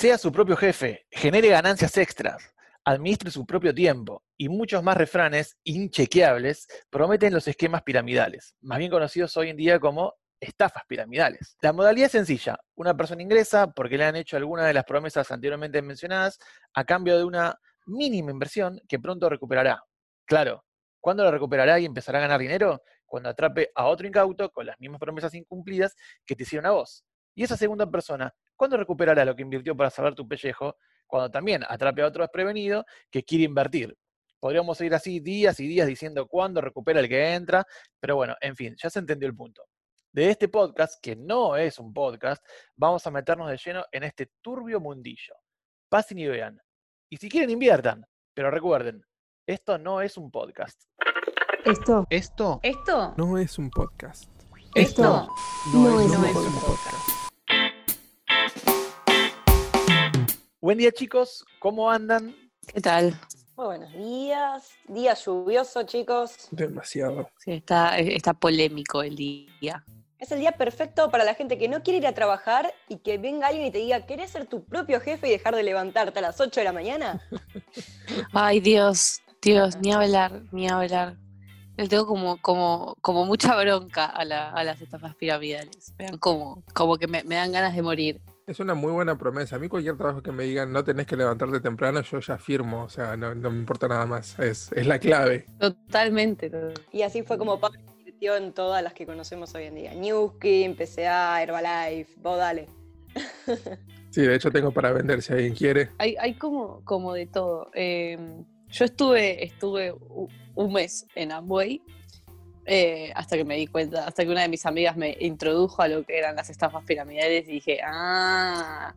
sea su propio jefe, genere ganancias extras, administre su propio tiempo y muchos más refranes inchequeables prometen los esquemas piramidales, más bien conocidos hoy en día como estafas piramidales. La modalidad es sencilla. Una persona ingresa porque le han hecho alguna de las promesas anteriormente mencionadas a cambio de una mínima inversión que pronto recuperará. Claro, ¿cuándo la recuperará y empezará a ganar dinero? Cuando atrape a otro incauto con las mismas promesas incumplidas que te hicieron a vos. Y esa segunda persona, ¿cuándo recuperará lo que invirtió para salvar tu pellejo? Cuando también atrape a otro desprevenido que quiere invertir. Podríamos seguir así días y días diciendo cuándo recupera el que entra, pero bueno, en fin, ya se entendió el punto de este podcast, que no es un podcast, vamos a meternos de lleno en este turbio mundillo. Pasen y vean. Y si quieren, inviertan. Pero recuerden, esto no es un podcast. Esto. Esto. Esto. No es un podcast. Esto. No, es, es, un un podcast. Buen día chicos, ¿cómo andan? ¿Qué tal? Muy buenos días. Día lluvioso, chicos. Demasiado. Sí, está, está polémico el día. Es el día perfecto para la gente que no quiere ir a trabajar y que venga alguien y te diga, ¿querés ser tu propio jefe y dejar de levantarte a las 8 de la mañana? Ay, Dios, Dios, ni hablar, ni hablar. Le tengo como, como, como mucha bronca a, la- a las estafas piramidales. Vean como, como que me, me dan ganas de morir. Es una muy buena promesa. A mí cualquier trabajo que me digan no tenés que levantarte temprano, yo ya firmo. O sea, no, no me importa nada más. Es, es la clave. Totalmente. to- Y así fue como Pablo invirtió en todas las que conocemos hoy en día. Newskin, PCA, Herbalife, vos dale. Sí, de hecho tengo para vender si alguien quiere. Hay, hay como, como de todo. Eh, yo estuve, estuve un mes en Amway eh, hasta que me di cuenta, hasta que una de mis amigas me introdujo a lo que eran las estafas piramidales y dije, ah,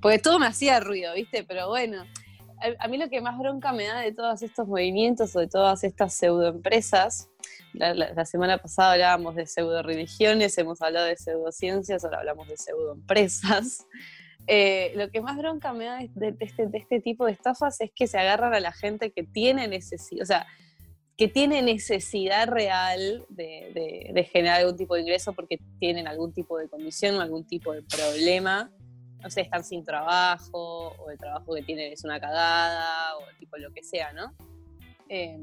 porque todo me hacía ruido, ¿viste? Pero bueno, a, mí lo que más bronca me da de todos estos movimientos o de todas estas pseudoempresas, la, semana pasada hablábamos de pseudo religiones, hemos hablado de pseudociencias, ahora hablamos de pseudoempresas. Eh, lo que más bronca me da de, de este, de este tipo de estafas es que se agarran a la gente que tiene necesidad, o sea, que tiene necesidad real de, de- de generar algún tipo de ingreso porque tienen algún tipo de condición o algún tipo de problema. No sé, están sin trabajo, o el trabajo que tienen es una cagada, o tipo lo que sea, ¿no? Eh,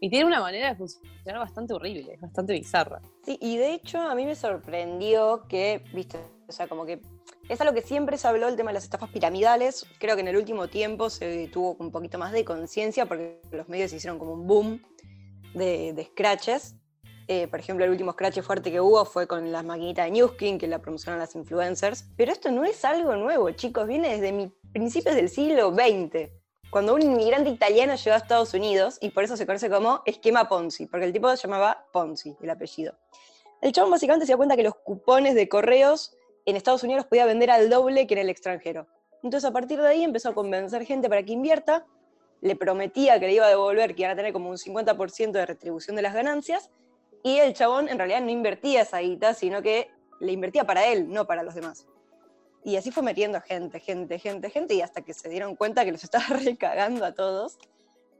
y tiene una manera de funcionar bastante horrible, bastante bizarra. Sí, y de hecho a mí me sorprendió que, viste, o sea, como que es algo que siempre se habló el tema de las estafas piramidales. Creo que en el último tiempo se tuvo un poquito más de conciencia porque los medios hicieron como un boom de, de scratches. Eh, por ejemplo, el último scratch fuerte que hubo fue con las maquinitas de Newskin que la promocionaron las influencers. Pero esto no es algo nuevo, chicos, viene desde mi- principios del siglo XX. Cuando un inmigrante italiano llegó a Estados Unidos y por eso se conoce como esquema Ponzi, porque el tipo se llamaba Ponzi, el apellido. El chabón básicamente se dio cuenta que los cupones de correos en Estados Unidos los podía vender al doble que en el extranjero. Entonces a partir de ahí empezó a convencer gente para que invierta, le prometía que le iba a devolver, que iban a tener como un 50% de retribución de las ganancias, y el chabón en realidad no invertía esa guita, sino que le invertía para él, no para los demás. Y así fue metiendo gente, gente, gente, gente, y hasta que se dieron cuenta que los estaba recagando a todos.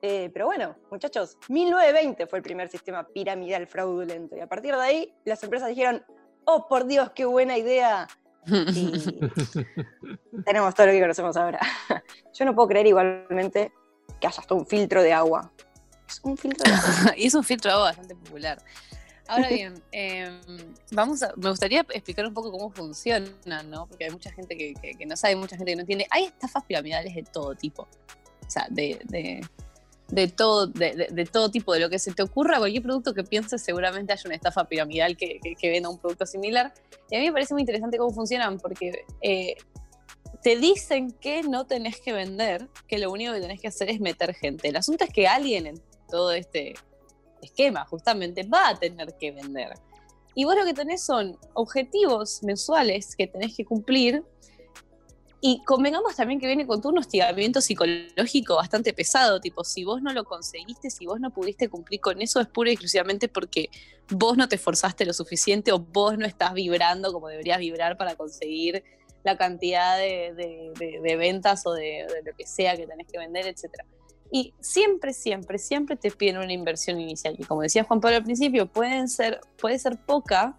Eh, pero bueno, muchachos, 1920 fue el primer sistema piramidal fraudulento, y a partir de ahí las empresas dijeron, oh por Dios, qué buena idea, y tenemos todo lo que conocemos ahora. Yo no puedo creer igualmente que haya hasta un filtro de agua. Es un filtro de agua. y es un filtro de agua bastante popular. Ahora bien, em, vamos a, me gustaría explicar un poco cómo funcionan, ¿no? Porque hay mucha gente que, no sabe, mucha gente que no entiende. Hay estafas piramidales de todo tipo. O sea, de, de, todo, de, todo tipo, de lo que se te ocurra, cualquier producto que pienses, seguramente hay una estafa piramidal que venda un producto similar. Y a mí me parece muy interesante cómo funcionan, porque eh, te dicen que no tenés que vender, que lo único que tenés que hacer es meter gente. El asunto es que alguien en todo este esquema justamente va a tener que vender. Y vos lo que tenés son objetivos mensuales que tenés que cumplir y convengamos también que viene con todo un hostigamiento psicológico bastante pesado, tipo, si vos no lo conseguiste, si vos no pudiste cumplir con eso, es pura y exclusivamente porque vos no te esforzaste lo suficiente o vos no estás vibrando como deberías vibrar para conseguir la cantidad de, de- ventas o de lo que sea que tenés que vender, etcétera. Y siempre, siempre, siempre te piden una inversión inicial. Y como decía Juan Pablo al principio, pueden ser, puede ser poca,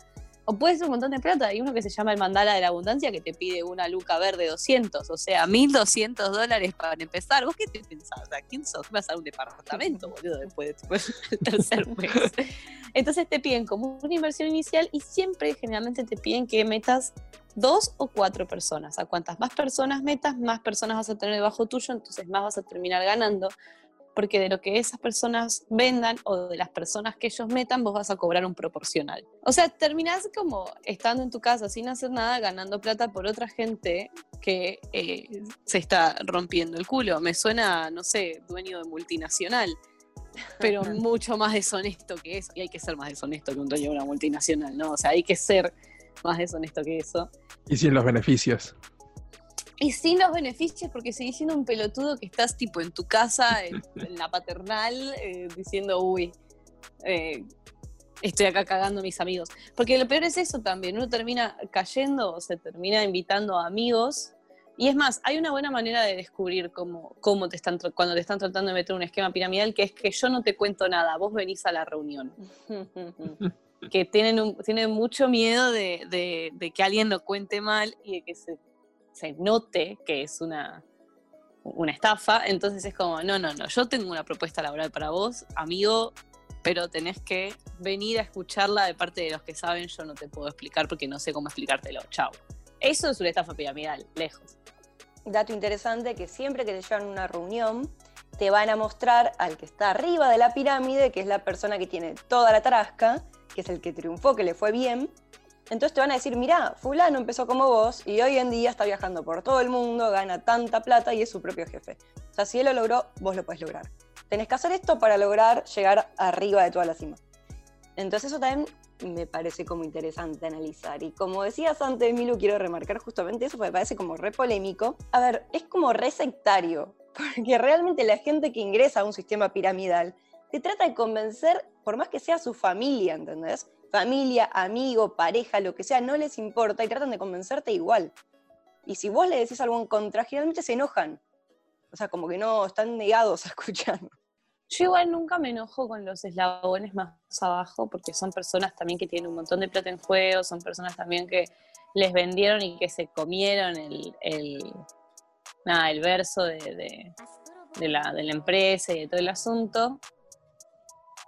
O puede ser un montón de plata. Hay uno que se llama el mandala de la abundancia que te pide una luca verde 200, o sea, 1200 dólares para empezar. ¿Vos qué te pensás? O sea, ¿quién sos? Vas a un departamento, boludo, después, después del tercer mes. Entonces te piden como una inversión inicial y siempre, generalmente, te piden que metas dos o cuatro personas. A cuantas más personas metas, más personas vas a tener debajo tuyo, entonces más vas a terminar ganando porque de lo que esas personas vendan o de las personas que ellos metan, vos vas a cobrar un proporcional. O sea, terminás como estando en tu casa sin hacer nada, ganando plata por otra gente que eh, se está rompiendo el culo. Me suena, no sé, dueño de multinacional, pero mucho más deshonesto que eso. Y hay que ser más deshonesto que un dueño de una multinacional, ¿no? O sea, hay que ser más deshonesto que eso. Y sin los beneficios. Y sin los beneficios, porque seguís siendo un pelotudo que estás tipo en tu casa, en, la paternal, eh, diciendo, uy, eh, estoy acá cagando a mis amigos. Porque lo peor es eso también, uno termina cayendo o se termina invitando a amigos. Y es más, hay una buena manera de descubrir cómo, cómo te están cuando te están tratando de meter un esquema piramidal, que es que yo no te cuento nada, vos venís a la reunión. que tienen, tienen mucho miedo de, de, que alguien lo cuente mal y de que se se note que es una, una estafa, entonces es como, no, no, no, yo tengo una propuesta laboral para vos, amigo, pero tenés que venir a escucharla de parte de los que saben, yo no te puedo explicar porque no sé cómo explicártelo, chao. Eso es una estafa piramidal, lejos. Dato interesante que siempre que te llevan a una reunión, te van a mostrar al que está arriba de la pirámide, que es la persona que tiene toda la tarasca, que es el que triunfó, que le fue bien, entonces te van a decir, mirá, fulano empezó como vos y hoy en día está viajando por todo el mundo, gana tanta plata y es su propio jefe. O sea, si él lo logró, vos lo podés lograr. Tenés que hacer esto para lograr llegar arriba de toda la cima. Entonces eso también me parece como interesante analizar. Y como decías antes, Milu, quiero remarcar justamente eso, porque me parece como re polémico. A ver, es como re sectario, porque realmente la gente que ingresa a un sistema piramidal te trata de convencer, por más que sea su familia, ¿entendés? Familia, amigo, pareja, lo que sea, no les importa y tratan de convencerte igual. Y si vos le decís algo en contra, generalmente se enojan. O sea, como que no están negados a escuchar. Yo igual nunca me enojo con los eslabones más abajo, porque son personas también que tienen un montón de plata en juego, son personas también que les vendieron y que se comieron el, el, nada, el verso de, de, la, de la empresa y de todo el asunto.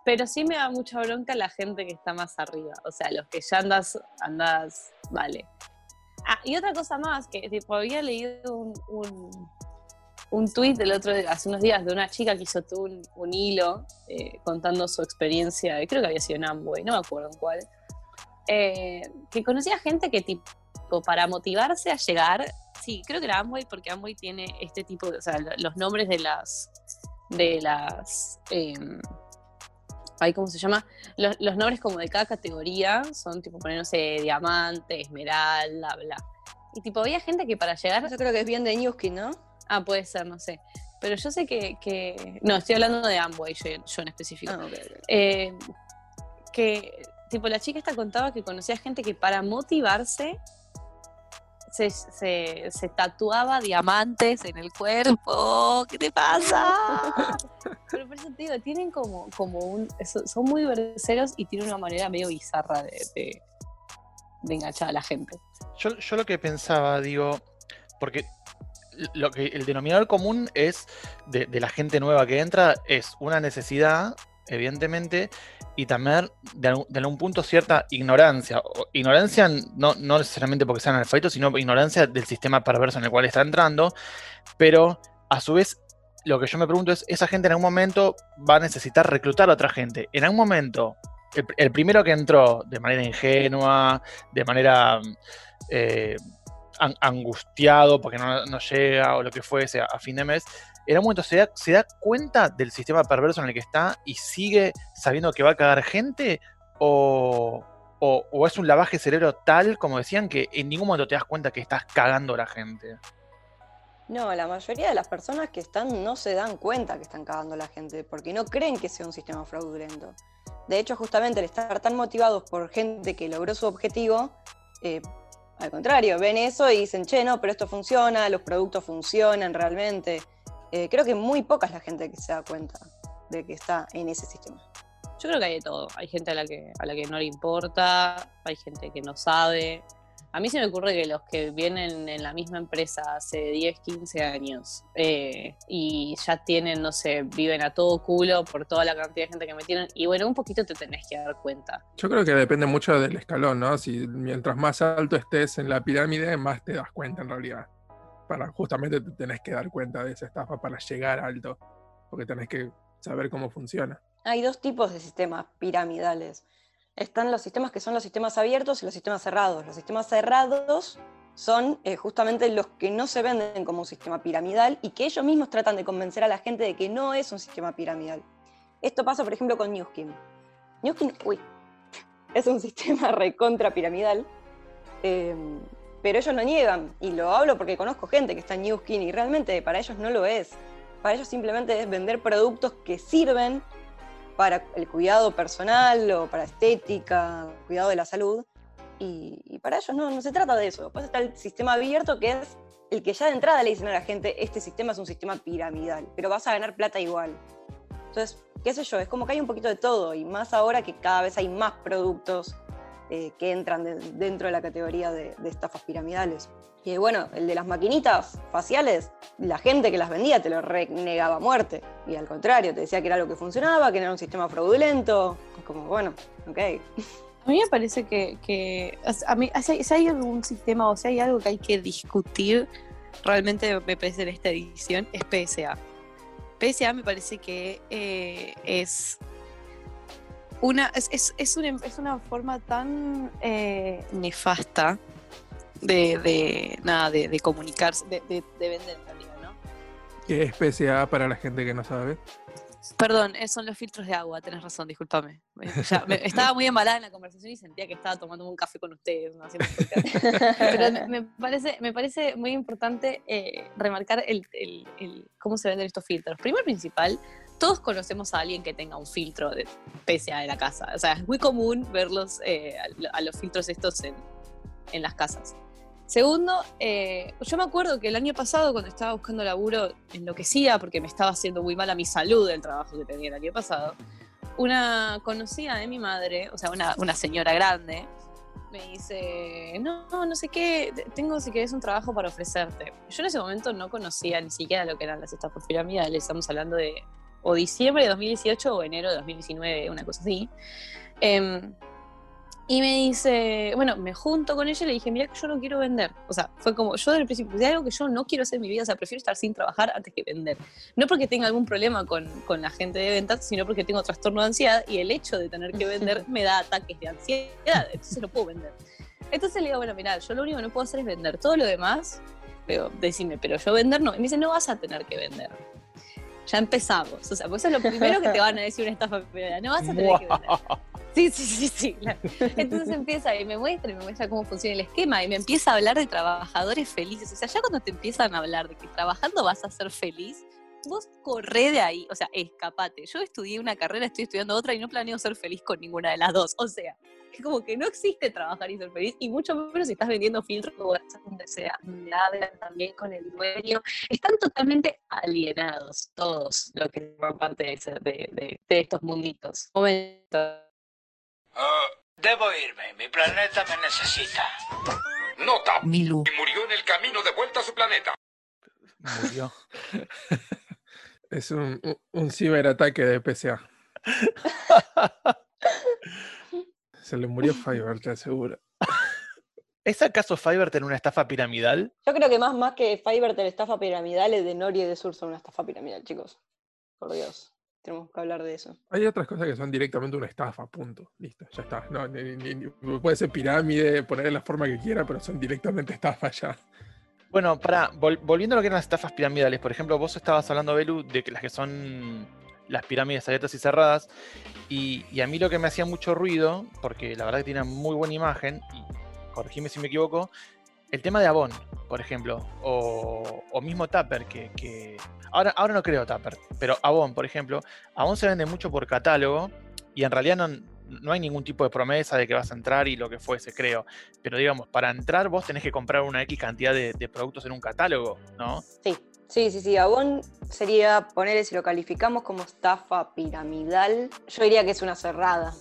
Pero sí me da mucha bronca la gente que está más arriba. O sea, los que ya andas, andas, vale. Ah, y otra cosa más, que tipo, había leído un, un, tuit del otro, hace unos días de una chica que hizo un, hilo eh, contando su experiencia, creo que había sido en Amway, no me acuerdo en cuál, eh, que conocía gente que tipo, para motivarse a llegar, sí, creo que era Amway porque Amway tiene este tipo de, o sea, los nombres de las, de las, em, hay ¿cómo se llama? Los, nombres como de cada categoría son tipo poner, no sé, diamante, esmeralda, bla. Y tipo, había gente que para llegar. Yo creo que es bien de Newskin, ¿no? Ah, puede ser, no sé. Pero yo sé que. No, estoy hablando de Amway, yo, en específico. Ah, eh, que, tipo, la chica esta contaba que conocía gente que para motivarse se, se, tatuaba diamantes en el cuerpo. ¿Qué te pasa? Pero por eso te digo, tienen como, como un. Son muy verseros y tienen una manera medio bizarra de, de, enganchar a la gente. Yo, yo lo que pensaba, digo, porque lo que el denominador común es de, de, la gente nueva que entra es una necesidad, evidentemente, y también de algún, punto cierta ignorancia. Ignorancia no, no necesariamente porque sean analfabetos, sino ignorancia del sistema perverso en el cual está entrando, pero a su vez lo que yo me pregunto es, esa gente en algún momento va a necesitar reclutar a otra gente. En algún momento, el, primero que entró de manera ingenua, de manera eh, angustiado porque no, llega o lo que fuese a fin de mes, en un momento se da, se da cuenta del sistema perverso en el que está y sigue sabiendo que va a cagar gente o, es un lavaje cerebro tal, como decían, que en ningún momento te das cuenta que estás cagando a la gente. No, la mayoría de las personas que están no se dan cuenta que están cagando a la gente, porque no creen que sea un sistema fraudulento. De hecho, justamente al estar tan motivados por gente que logró su objetivo, eh, al contrario, ven eso y dicen, che, no, pero esto funciona, los productos funcionan realmente. Eh, creo que muy poca es la gente que se da cuenta de que está en ese sistema. Yo creo que hay de todo. Hay gente a la que, a la que no le importa, hay gente que no sabe. A mí se me ocurre que los que vienen en la misma empresa hace 10, 15 años eh, y ya tienen, no sé, viven a todo culo por toda la cantidad de gente que metieron, y bueno, un poquito te tenés que dar cuenta. Yo creo que depende mucho del escalón, ¿no? Si mientras más alto estés en la pirámide, más te das cuenta en realidad. Para justamente te tenés que dar cuenta de esa estafa para llegar alto, porque tenés que saber cómo funciona. Hay dos tipos de sistemas piramidales están los sistemas que son los sistemas abiertos y los sistemas cerrados. Los sistemas cerrados son eh, justamente los que no se venden como un sistema piramidal y que ellos mismos tratan de convencer a la gente de que no es un sistema piramidal. Esto pasa, por ejemplo, con Newskin. Newskin, uy, es un sistema recontra piramidal, em, pero ellos lo niegan y lo hablo porque conozco gente que está en Newskin y realmente para ellos no lo es. Para ellos simplemente es vender productos que sirven para el cuidado personal o para estética, cuidado de la salud. Y, para ellos no, no se trata de eso. Después está el sistema abierto, que es el que ya de entrada le dicen a la gente, este sistema es un sistema piramidal, pero vas a ganar plata igual. Entonces, qué sé yo, es como que hay un poquito de todo, y más ahora que cada vez hay más productos eh, que entran dentro de la categoría de, estafas piramidales. Y bueno, el de las maquinitas faciales, la gente que las vendía te lo renegaba a muerte. Y al contrario, te decía que era algo que funcionaba, que era un sistema fraudulento. Como, bueno, ok. A mí me parece que, a mí, si hay algún sistema o si hay algo que hay que discutir, realmente me parece en esta edición, es PSA. PSA me parece que eh, es una, es, es, una, es una forma tan eh, nefasta de, de, nada, de, de comunicarse, de, de, vender en realidad, ¿no? ¿Qué es PSA para la gente que no sabe? Perdón, eh, son los filtros de agua, tenés razón, discúlpame. estaba muy embalada en la conversación y sentía que estaba tomando un café con ustedes. Pero me parece, me parece muy importante eh, remarcar el, el, el, cómo se venden estos filtros. Primero principal, todos conocemos a alguien que tenga un filtro de PSA de la casa. O sea, es muy común verlos eh, a, los filtros estos en, en las casas. Segundo, eh, yo me acuerdo que el año pasado, cuando estaba buscando laburo, enloquecía porque me estaba haciendo muy mal a mi salud el trabajo que tenía el año pasado. Una conocida de mi madre, o sea, una, una señora grande, me dice, no, no sé qué, tengo si querés un trabajo para ofrecerte. Yo en ese momento no conocía ni siquiera lo que eran las estafas piramidales, estamos hablando de o diciembre de 2018 o enero de 2019, una cosa así. Em, y me dice, bueno, me junto con ella y le dije, mira que yo no quiero vender. O sea, fue como, yo desde el principio, de algo que yo no quiero hacer en mi vida, o sea, prefiero estar sin trabajar antes que vender. No porque tenga algún problema con, con la gente de ventas, sino porque tengo trastorno de ansiedad y el hecho de tener que vender me da ataques de ansiedad, entonces no puedo vender. Entonces le digo, bueno, mira, yo lo único que no puedo hacer es vender. Todo lo demás, pero decime, pero yo vender no. Y me dice, no vas a tener que vender ya empezamos. O sea, pues eso es lo primero que te van a decir una estafa primera. No vas a tener que vender. Sí, sí, sí, sí. Entonces empieza y me muestra y me muestra cómo funciona el esquema y me empieza a hablar de trabajadores felices. O sea, ya cuando te empiezan a hablar de que trabajando vas a ser feliz, vos corre de ahí, o sea, escapate. Yo estudié una carrera, estoy estudiando otra y no planeo ser feliz con ninguna de las dos. O sea, es como que no existe trabajar y ser feliz, y mucho menos si estás vendiendo filtros o donde sea, hablan también con el dueño. Están totalmente alienados todos los que forman parte de, de, estos munditos. Momento. Oh, debo irme, mi planeta me necesita. Nota. Milu. Y murió en el camino de vuelta a su planeta. Murió. es un, un ciberataque de PCA. Se le murió Fiverr, te aseguro. ¿Es acaso Fiverr en una estafa piramidal? Yo creo que más, más que Fiverr en estafa piramidal es de Nori y de Sur son una estafa piramidal, chicos. Por Dios. Tenemos que hablar de eso. Hay otras cosas que son directamente una estafa, punto. Listo, ya está. puede ser pirámide, ponerle la forma que quiera, pero son directamente estafas ya. Bueno, para, volviendo a lo que eran las estafas piramidales, por ejemplo, vos estabas hablando, Belu, de que las que son las pirámides abiertas y cerradas. Y, a mí lo que me hacía mucho ruido, porque la verdad que tiene muy buena imagen, y corregime si me equivoco, el tema de Avon, por ejemplo, o, mismo Tupper, que, ahora, ahora no creo Tupper, pero Avon, por ejemplo, Avon se vende mucho por catálogo y en realidad no, no hay ningún tipo de promesa de que vas a entrar y lo que fuese, creo. Pero digamos, para entrar vos tenés que comprar una X cantidad de, de productos en un catálogo, ¿no? Sí, Sí, sí, sí. Avon sería poner, si lo calificamos como estafa piramidal, yo diría que es una cerrada.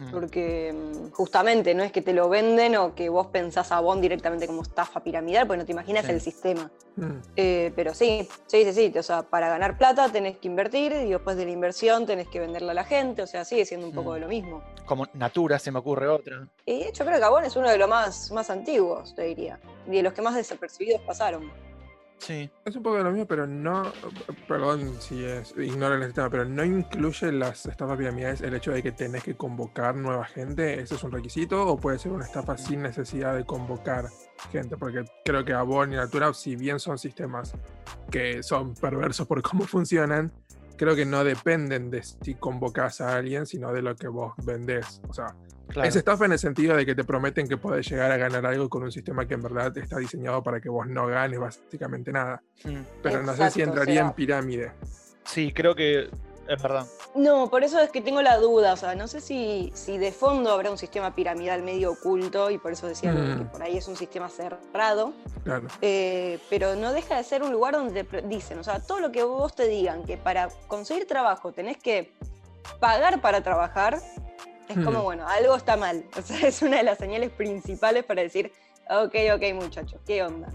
Mm. Porque mm, justamente no es que te lo venden o que vos pensás a Bond directamente como estafa piramidal, porque no te imaginas Sí. el sistema. Mm. Eh, pero sí, sí, sí, sí. O sea, para ganar plata tenés que invertir y después de la inversión tenés que venderla a la gente. O sea, sigue siendo un poco Mm. de lo mismo. Como Natura se me ocurre otra. Y de hecho creo que Avon es uno de los más, más antiguos, te diría. Y de los que más desapercibidos pasaron. Es un poco de lo mismo, pero no, perdón si es, ignoran el tema, pero no incluye las estafas piramidales el hecho de que tenés que convocar nueva gente, ¿eso es un requisito? ¿O puede ser una estafa sin necesidad de convocar gente? Porque creo que Avon y Natura, si bien son sistemas que son perversos por cómo funcionan, creo que no dependen de si convocas a alguien, sino de lo que vos vendés. O sea, Claro. es estafa en el sentido de que te prometen que podés llegar a ganar algo con un sistema que en verdad está diseñado para que vos no ganes básicamente nada. Mm. Pero no sé si entraría en pirámide. Sí, creo que es verdad. No, por eso es que tengo la duda. O sea, no sé si, si de fondo habrá un sistema piramidal medio oculto y por eso decía que Mm. por ahí es un sistema cerrado. Claro. Eh, pero no deja de ser un lugar donde te dicen, o sea, todo lo que vos te digan, que para conseguir trabajo tenés que pagar para trabajar, es como, Hmm. bueno, algo está mal. O sea, es una de las señales principales para decir, ok, ok, muchachos, ¿qué onda?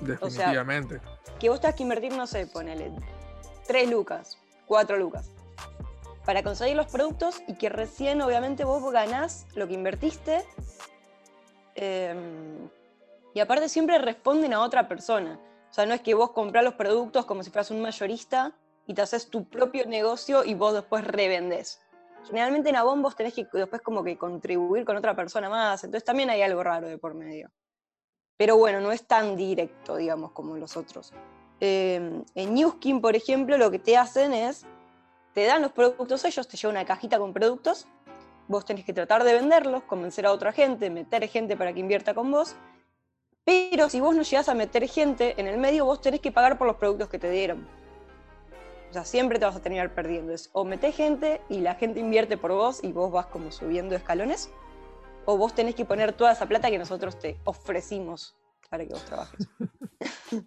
Definitivamente. Que vos tengas que invertir, no sé, ponele, 3 lucas, 4 lucas, para conseguir los productos y que recién, obviamente, vos ganás lo que invertiste. em, y aparte siempre responden a otra persona. O sea, no es que vos comprás los productos como si fueras un mayorista y te haces tu propio negocio y vos después revendés. Generalmente en Avon vos tenés que después como que contribuir con otra persona más, entonces también hay algo raro de por medio. Pero bueno, no es tan directo, digamos, como los otros. Eh, en Newskin, por ejemplo, lo que te hacen es, te dan los productos ellos, te llevan una cajita con productos, vos tenés que tratar de venderlos, convencer a otra gente, meter gente para que invierta con vos, pero si vos no llegás a meter gente en el medio, vos tenés que pagar por los productos que te dieron. O sea, siempre te vas a terminar perdiendo. O metés gente y la gente invierte por vos y vos vas como subiendo escalones, o vos tenés que poner toda esa plata que nosotros te ofrecimos para que vos trabajes.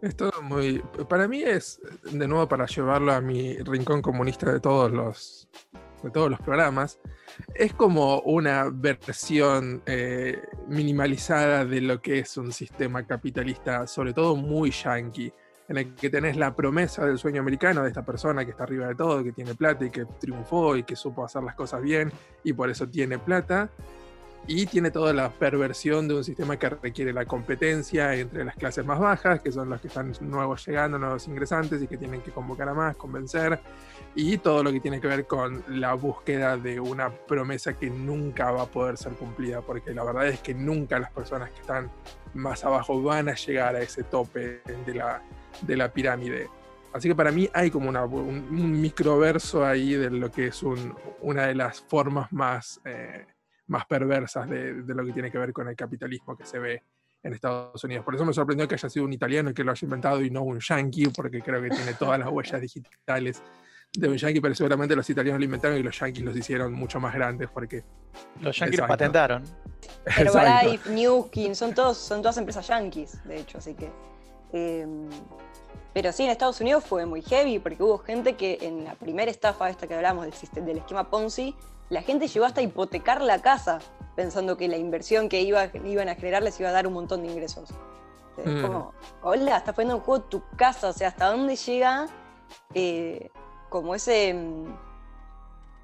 Es muy. Para mí es, de nuevo, para llevarlo a mi rincón comunista de todos los, de todos los programas, es como una versión eh, minimalizada de lo que es un sistema capitalista, sobre todo muy yankee, en el que tenés la promesa del sueño americano de esta persona que está arriba de todo, que tiene plata y que triunfó y que supo hacer las cosas bien y por eso tiene plata. Y tiene toda la perversión de un sistema que requiere la competencia entre las clases más bajas, que son los que están nuevos llegando, nuevos ingresantes y que tienen que convocar a más, convencer, y todo lo que tiene que ver con la búsqueda de una promesa que nunca va a poder ser cumplida, porque la verdad es que nunca las personas que están más abajo van a llegar a ese tope de la, de la pirámide. Así que para mí hay como una- un, un microverso ahí de lo que es un- una de las formas más... eh, más perversas de, de lo que tiene que ver con el capitalismo que se ve en Estados Unidos. Por eso me sorprendió que haya sido un italiano el que lo haya inventado y no un yankee, porque creo que tiene todas las huellas digitales de un yankee, pero seguramente los italianos lo inventaron y los yankees los hicieron mucho más grandes porque... Los yankees lo Exacto. patentaron. Pero para Exacto. Newkin, son, todos, son todas empresas yankees, de hecho, así que. Eh, pero sí, en Estados Unidos fue muy heavy porque hubo gente que en la primera estafa, esta que hablamos del, sistema, del esquema Ponzi, la gente llegó hasta hipotecar la casa pensando que la inversión que iba, iban a generar les iba a dar un montón de ingresos. Es Mm. como, hola, estás poniendo en juego tu casa, o sea, ¿hasta dónde llega eh, como ese. mm,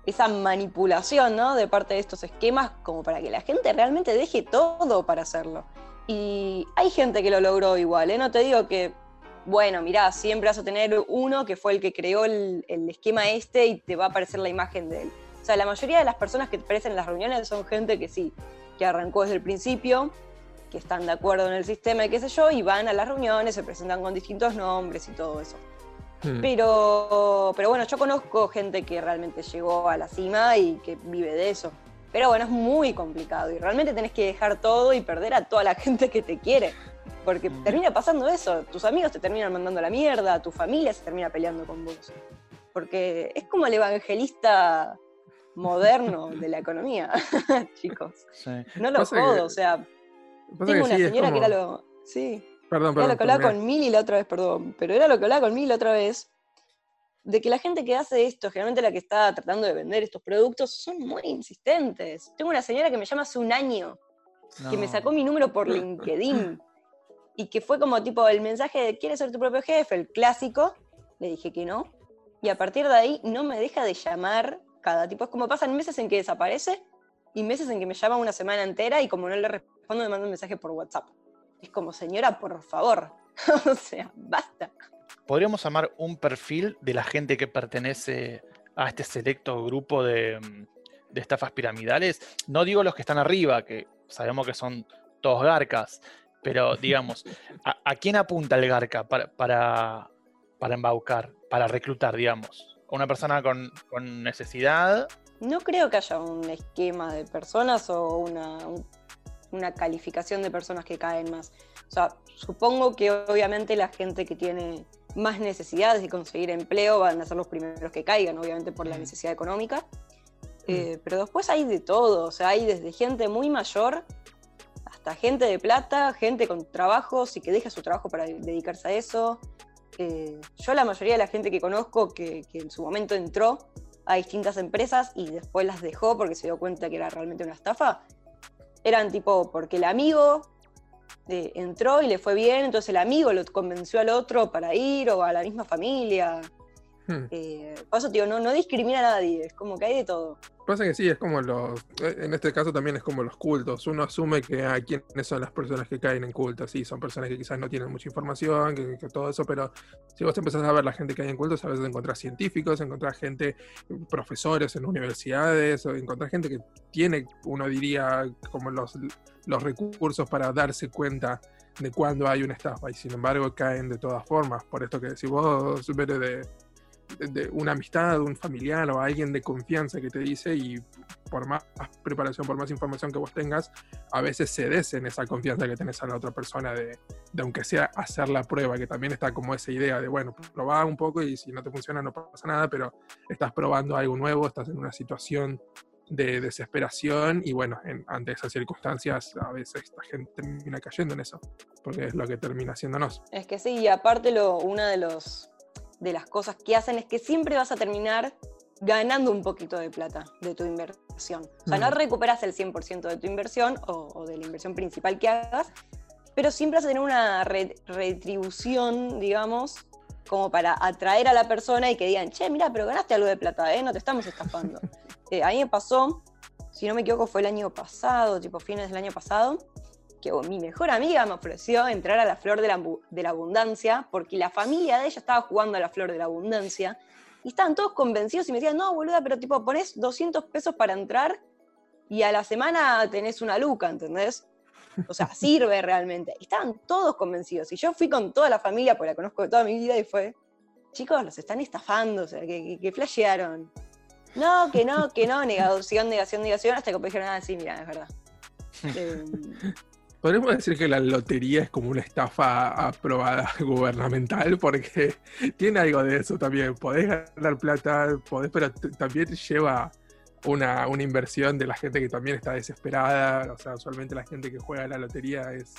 esa manipulación ¿no? de parte de estos esquemas como para que la gente realmente deje todo para hacerlo. Y hay gente que lo logró igual, ¿eh? no te digo que, bueno, mirá, siempre vas a tener uno que fue el que creó el, el esquema este y te va a aparecer la imagen de él. O sea, la mayoría de las personas que aparecen en las reuniones son gente que sí, que arrancó desde el principio, que están de acuerdo en el sistema y qué sé yo, y van a las reuniones, se presentan con distintos nombres y todo eso. Hmm. Pero, pero bueno, yo conozco gente que realmente llegó a la cima y que vive de eso. Pero bueno, es muy complicado y realmente tenés que dejar todo y perder a toda la gente que te quiere. Porque Mm. termina pasando eso. Tus amigos te terminan mandando la mierda, tu familia se termina peleando con vos. Porque es como el evangelista moderno de la economía, chicos. Sí. No lo Pasa que- jodo, o sea, tengo que una sí, señora que era lo. Sí. Perdón, Era lo que hablaba con Mili la otra vez, perdón, pero era lo que hablaba con Mili la otra vez, de que la gente que hace esto, generalmente la que está tratando de vender estos productos, son muy insistentes. Tengo una señora que me llama hace un año, que me sacó mi número por LinkedIn, y que fue como tipo el mensaje de ¿quieres ser tu propio jefe? El clásico, le dije que no, y a partir de ahí no me deja de llamar cada tipo, es como pasan meses en que desaparece, y meses en que me llama una semana entera, y como no le respondo, me manda un mensaje por WhatsApp. Es como, señora, por favor. o sea, basta. Podríamos armar un perfil de la gente que pertenece a este selecto grupo de, mm, de estafas piramidales. No digo los que están arriba, que sabemos que son todos garcas, pero digamos, ¿a, a quién apunta el garca para, para, para embaucar, para reclutar, digamos? ¿A una persona con, con necesidad? No creo que haya un esquema de personas o una, un- una calificación de personas que caen más. O sea, supongo que obviamente la gente que tiene más necesidades de conseguir empleo van a ser los primeros que caigan, obviamente por la Mm. necesidad económica. Eh, pero después hay de todo, o sea, hay desde gente muy mayor hasta gente de plata, gente con trabajos y que deja su trabajo para dedicarse a eso. Eh, yo la mayoría de la gente que conozco que, que en su momento entró a distintas empresas y después las dejó porque se dio cuenta que era realmente una estafa, eran tipo porque el amigo eh, entró y le fue bien, entonces el amigo lo convenció al otro para ir o a la misma familia. Hmm. Eh, por eso, tío, no, no discrimina a nadie, es como que hay de todo. Pasa que sí, es como los. eh, En este caso también es como los cultos. Uno asume que a quiénes son las personas que caen en cultos. Sí, son personas que quizás no tienen mucha información, que, que todo eso, pero si vos empezás a ver la gente que hay en cultos, a veces encontrás científicos, encontrás gente, profesores en universidades, o encontrás gente que tiene, uno diría, como los, los recursos para darse cuenta de cuando hay una estafa. Y sin embargo caen de todas formas. Por esto que si vos ves de, de- una amistad, un familiar o alguien de confianza que te dice y por más preparación, por más información que vos tengas, a veces cedes en esa confianza que tenés a la otra persona de, de aunque sea hacer la prueba, que también está como esa idea de, bueno, probá un poco y si no te funciona no pasa nada, pero estás probando algo nuevo, estás en una situación de desesperación y bueno, en- ante esas circunstancias a veces la gente termina cayendo en eso, porque es lo que termina haciéndonos. Es que sí, y aparte lo, una de, los, de las cosas que hacen es que siempre vas a terminar ganando un poquito de plata de tu inversión. O sea, no recuperas el 100% de tu inversión o, o de la inversión principal que hagas, pero siempre vas a tener una re- retribución, digamos, como para atraer a la persona y que digan, che, mira, pero ganaste algo de plata, ¿eh? No te estamos estafando. Eh, a mí me pasó, si no me equivoco, fue el año pasado, tipo fines del año pasado, que mi mejor amiga me ofreció entrar a la Flor de la, Ambu- de la Abundancia, porque la familia de ella estaba jugando a la Flor de la Abundancia, y estaban todos convencidos y me decían, no, boluda, pero tipo, pones 200 pesos para entrar y a la semana tenés una luca, ¿entendés? O sea, sirve realmente. Estaban todos convencidos. Y yo fui con toda la familia, porque la conozco de toda mi vida, y fue, chicos, los están estafando, o sea, que, que, que flashearon. No, que no, que no, negación, negación, negación, hasta que me dijeron, ah, sí, mira, es verdad. Eh, Podríamos decir que la lotería es como una estafa aprobada gubernamental porque tiene algo de eso también. Podés ganar plata, podés, pero también lleva una, una inversión de la gente que también está desesperada. O sea, usualmente la gente que juega la lotería es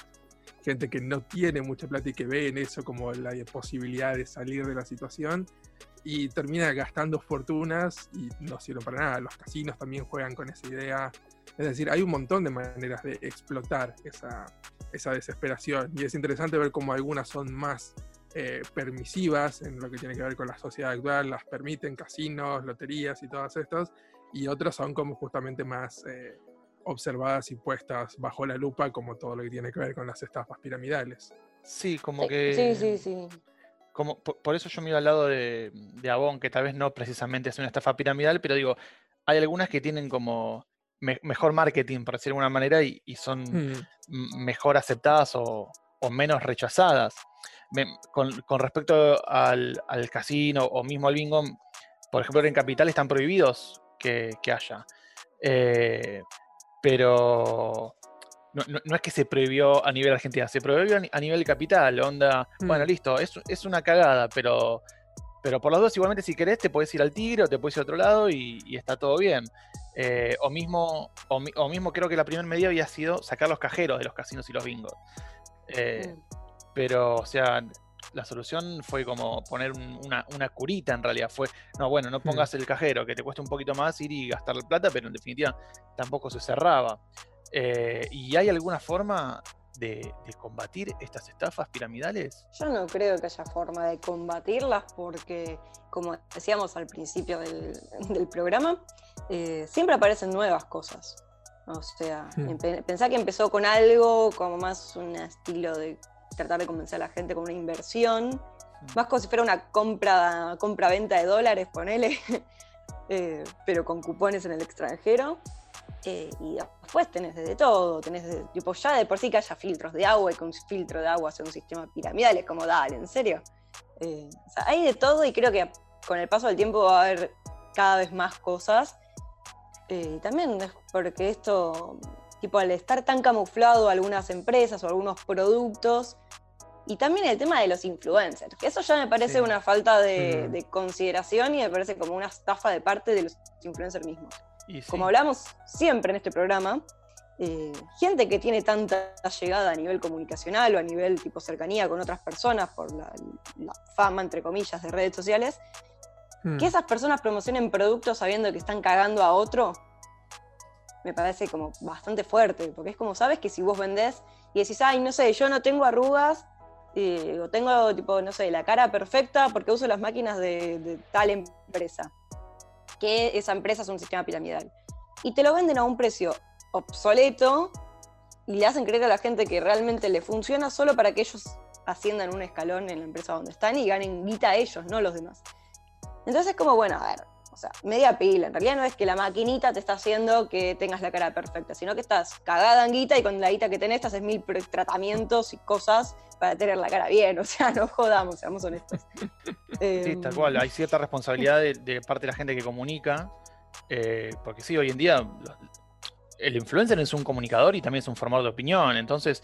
gente que no tiene mucha plata y que ve en eso como la posibilidad de salir de la situación y termina gastando fortunas y no sirve para nada. Los casinos también juegan con esa idea. Es decir, hay un montón de maneras de explotar esa, esa desesperación y es interesante ver cómo algunas son más eh, permisivas en lo que tiene que ver con la sociedad actual, las permiten casinos, loterías y todas estas, y otras son como justamente más eh, observadas y puestas bajo la lupa como todo lo que tiene que ver con las estafas piramidales. Sí, como sí, que. sí, sí, sí. Como, por, por eso yo miro al lado de, de Avon, que tal vez no precisamente es una estafa piramidal, pero digo, hay algunas que tienen como me- mejor marketing, por decirlo de alguna manera, y, y son Mm, mejor aceptadas o, o menos rechazadas. Me- con, con respecto al, al casino o mismo al bingo, por ejemplo, en Capital están prohibidos que, que haya. Eh, pero no, no- no es que se prohibió a nivel Argentina, se prohibió a ni- a nivel capital, onda, bueno, Mm. listo, es, es una cagada, pero, pero por las dos igualmente si querés te puedes ir al tigre o te puedes ir a otro lado y, y está todo bien. Eh, o, mismo, o, mi- o mismo creo que la primera medida había sido sacar los cajeros de los casinos y los bingos. Eh, Mm. Pero, o sea, la solución fue como poner una, una, curita en realidad. Fue, no, bueno, no pongas el cajero, que te cueste un poquito más ir y gastar la plata, pero en definitiva tampoco se cerraba. Eh, ¿Y hay alguna forma de, combatir estas estafas piramidales? Yo no creo que haya forma de combatirlas porque, como decíamos al principio del, programa, eh, siempre aparecen nuevas cosas. O sea, hmm. pensá que empezó con algo como más un estilo de tratar de convencer a la gente con una inversión, más como si fuera una compra, compra-venta de dólares, ponele, eh, pero con cupones en el extranjero. Eh, y después tenés de todo, tenés tipo, ya de por sí que haya filtros de agua y con un filtro de agua hacer un sistema piramidal, es como, dale, en serio. Eh, hay de todo y creo que con el paso del tiempo va a haber cada vez más cosas. Eh, y también es porque esto, tipo, al estar tan camuflado algunas empresas o algunos productos, y también el tema de los influencers, que eso ya me parece una falta de, mm. de, consideración y me parece como una estafa de parte de los influencers mismos. Como hablamos siempre en este programa, eh, gente que tiene tanta llegada a nivel comunicacional o a nivel tipo cercanía con otras personas por la, fama, entre comillas, de redes sociales, hmm. que esas personas promocionen productos sabiendo que están cagando a otro, me parece como bastante fuerte, porque es como, sabes que si vos vendés y decís, ay, no sé, yo no tengo arrugas, eh, o tengo, tipo, no sé, la cara perfecta porque uso las máquinas de tal empresa que esa empresa es un sistema piramidal. Y te lo venden a un precio obsoleto y le hacen creer a la gente que realmente le funciona solo para que ellos asciendan un escalón en la empresa donde están y ganen guita a ellos, no los demás. Entonces es como, bueno, a ver, o sea, media pila. En realidad no es que la maquinita te está haciendo que tengas la cara perfecta, sino que estás cagada en guita y con la guita que tenés te haces mil tratamientos y cosas para tener la cara bien. O sea, no jodamos, seamos honestos. sí, tal cual. Hay cierta responsabilidad de, parte de la gente que comunica. Eh, porque sí, hoy en día el influencer es un comunicador y también es un formador de opinión. Entonces,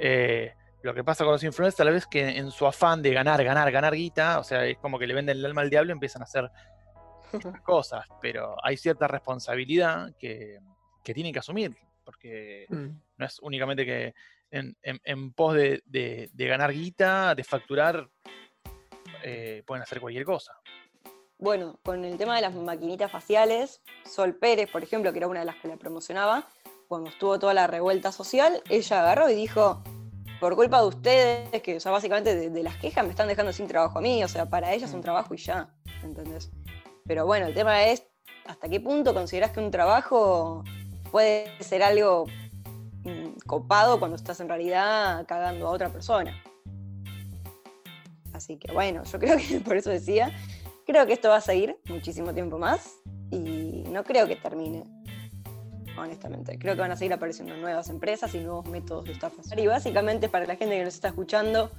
eh, lo que pasa con los influencers tal vez que en su afán de ganar, ganar, ganar guita, o sea, es como que le venden el alma al diablo y empiezan a hacer cosas, pero hay cierta responsabilidad que, tienen que asumir, porque mm. no es únicamente que en, pos de, ganar guita, de facturar, eh, pueden hacer cualquier cosa. Bueno, con el tema de las maquinitas faciales, Sol Pérez, por ejemplo, que era una de las que la promocionaba, cuando estuvo toda la revuelta social, ella agarró y dijo, por culpa de ustedes, que o sea, básicamente de, de, las quejas me están dejando sin trabajo a mí, o sea, para ella es un mm. trabajo y ya, ¿entendés? Pero bueno, el tema es hasta qué punto consideras que un trabajo puede ser algo mm, copado cuando estás en realidad cagando a otra persona. Así que bueno, yo creo que por eso decía, creo que esto va a seguir muchísimo tiempo más y no creo que termine, honestamente. Creo que van a seguir apareciendo nuevas empresas y nuevos métodos de estafa. Y básicamente para la gente que nos está escuchando,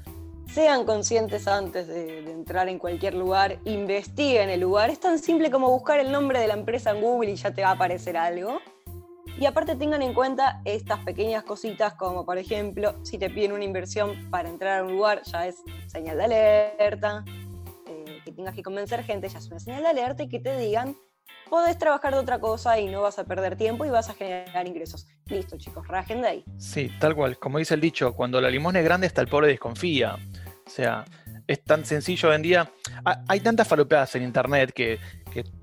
sean conscientes antes de, entrar en cualquier lugar, investiguen el lugar. Es tan simple como buscar el nombre de la empresa en Google y ya te va a aparecer algo. Y aparte tengan en cuenta estas pequeñas cositas como por ejemplo, si te piden una inversión para entrar a un lugar, ya es señal de alerta. Eh, que tengas que convencer gente, ya es una señal de alerta y que te digan, podés trabajar de otra cosa y no vas a perder tiempo y vas a generar ingresos. Listo chicos, rajen de ahí. Sí, tal cual, como dice el dicho, cuando la limón es grande hasta el pobre desconfía. O sea, es tan sencillo hoy en día. Hay tantas falopeadas en internet que,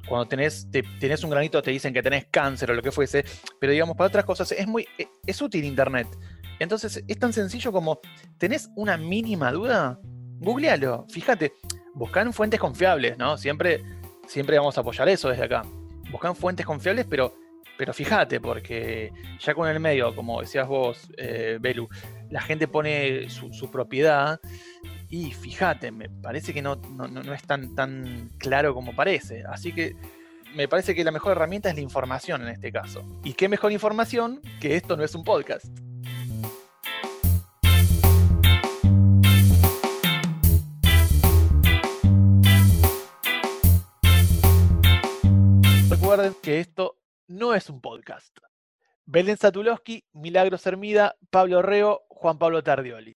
cuando tenés, un granito te dicen que tenés cáncer o lo que fuese, pero digamos, para otras cosas es muy e, es útil internet. Entonces es tan sencillo como, ¿tenés una mínima duda? Googlealo, fíjate, buscan fuentes confiables, ¿no? Siempre, siempre vamos a apoyar eso desde acá. Buscan fuentes confiables, pero, pero fíjate, porque ya con el medio, como decías vos, eh, Belu, la gente pone su, propiedad y fíjate, me parece que no, no, es tan, tan claro como parece. Así que me parece que la mejor herramienta es la información en este caso. ¿Y qué mejor información que esto no es un podcast? Esto no es un podcast. Belén Satulowski, Milagros Hermida, Pablo Reo, Juan Pablo Tardioli.